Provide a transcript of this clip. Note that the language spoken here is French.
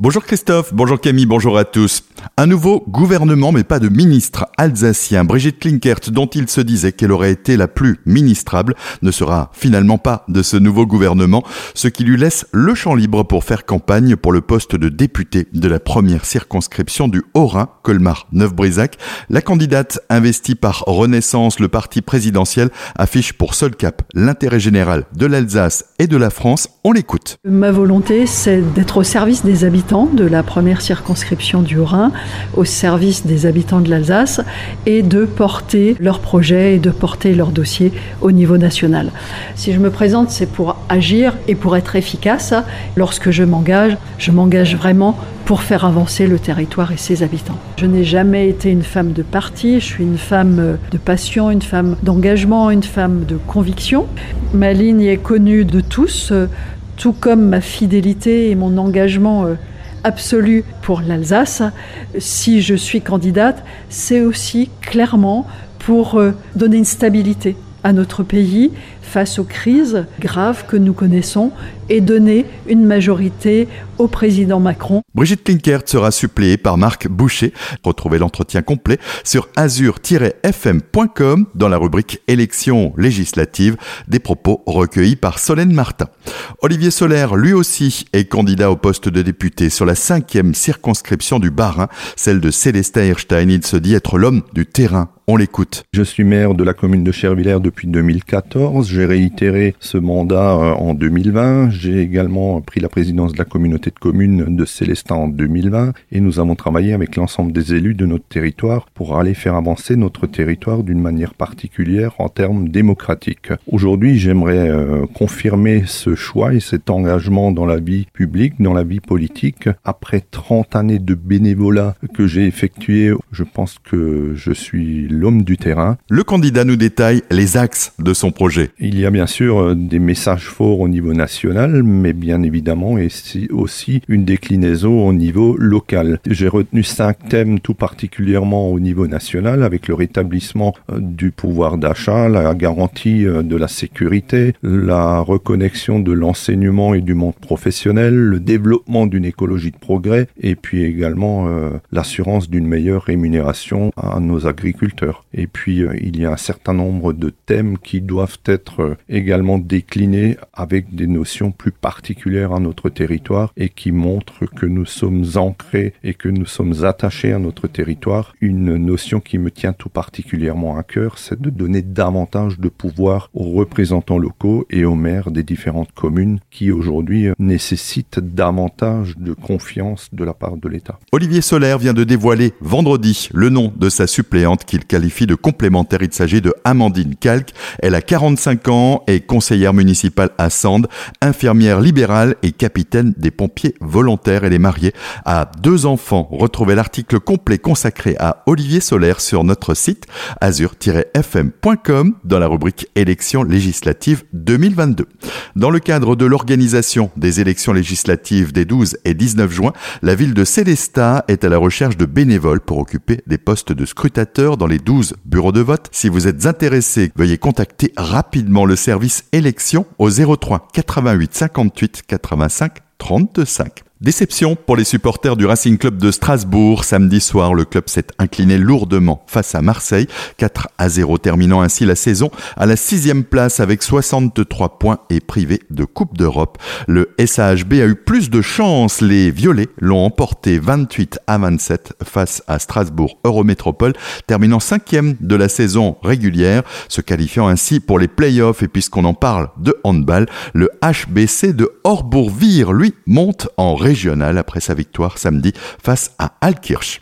Bonjour Christophe, bonjour Camille, bonjour à tous. Un nouveau gouvernement mais pas de ministre alsacien. Brigitte Klinkert, dont il se disait qu'elle aurait été la plus ministrable, ne sera finalement pas de ce nouveau gouvernement, ce qui lui laisse le champ libre pour faire campagne pour le poste de député de la première circonscription du Haut-Rhin, Colmar-Neuf-Brisac. La candidate investie par Renaissance, le parti présidentiel, affiche pour seul cap l'intérêt général de l'Alsace et de la France. On l'écoute. Ma volonté, c'est d'être au service des habitants de la première circonscription du Haut-Rhin au service des habitants de l'Alsace et de porter leurs projets et de porter leurs dossiers au niveau national. Si je me présente, c'est pour agir et pour être efficace. Lorsque je m'engage, je m'engage vraiment pour faire avancer le territoire et ses habitants. Je n'ai jamais été une femme de parti, je suis une femme de passion, une femme d'engagement, une femme de conviction. Ma ligne est connue de tous, tout comme ma fidélité et mon engagement euh, absolue pour l'Alsace, si je suis candidate, c'est aussi clairement pour euh, donner une stabilité à notre pays face aux crises graves que nous connaissons et donner une majorité au président Macron. Brigitte Klinkert sera suppléée par Marc Boucher. Retrouvez l'entretien complet sur azur-fm.com dans la rubrique élections législatives, des propos recueillis par Solène Martin. Olivier Solaire, lui aussi, est candidat au poste de député sur la cinquième circonscription du Bas-Rhin, celle de Célestin Erstein. Il se dit être l'homme du terrain on l'écoute. Je suis maire de la commune de Chervillers depuis 2014. J'ai réitéré ce mandat euh, en 2020. J'ai également pris la présidence de la communauté de communes de Célestin en 2020 et nous avons travaillé avec l'ensemble des élus de notre territoire pour aller faire avancer notre territoire d'une manière particulière en termes démocratiques. Aujourd'hui, j'aimerais euh, confirmer ce choix et cet engagement dans la vie publique, dans la vie politique. Après 30 années de bénévolat que j'ai effectué, je pense que je suis l'homme du terrain. Le candidat nous détaille les axes de son projet. Il y a bien sûr euh, des messages forts au niveau national, mais bien évidemment aussi une déclinaison au niveau local. J'ai retenu cinq thèmes tout particulièrement au niveau national, avec le rétablissement euh, du pouvoir d'achat, la garantie euh, de la sécurité, la reconnexion de l'enseignement et du monde professionnel, le développement d'une écologie de progrès, et puis également l'assurance d'une meilleure rémunération à nos agriculteurs. Et puis, euh, il y a un certain nombre de thèmes qui doivent être euh, également déclinés avec des notions plus particulières à notre territoire et qui montrent que nous sommes ancrés et que nous sommes attachés à notre territoire. Une notion qui me tient tout particulièrement à cœur, c'est de donner davantage de pouvoir aux représentants locaux et aux maires des différentes communes qui aujourd'hui euh, nécessitent davantage de confiance de la part de l'État. Olivier Solaire vient de dévoiler vendredi le nom de sa suppléante qu'il qualifie de complémentaire. Il s'agit de Amandine Calque. Elle a 45 ans, est conseillère municipale à Sande, infirmière libérale et capitaine des pompiers volontaires. Elle est mariée, à deux enfants. Retrouvez l'article complet consacré à Olivier Solaire sur notre site azur-fm.com dans la rubrique élections législatives 2022. Dans le cadre de l'organisation des élections législatives des 12 et 19 juin, la ville de Célestat est à la recherche de bénévoles pour occuper des postes de scrutateurs dans les 12 bureaux de vote. Si vous êtes intéressé, veuillez contacter rapidement le service élection au 03 88 58 85 35. Déception pour les supporters du Racing Club de Strasbourg. Samedi soir, le club s'est incliné lourdement face à Marseille, 4 à 0, terminant ainsi la saison à la sixième place avec 63 points et privé de Coupe d'Europe. Le SAHB a eu plus de chance. Les Violets l'ont emporté 28 à 27 face à Strasbourg Eurométropole, terminant cinquième de la saison régulière, se qualifiant ainsi pour les playoffs. Et puisqu'on en parle de handball, le HBC de Horbourg-Vire, lui, monte en régional après sa victoire samedi face à Alkirch.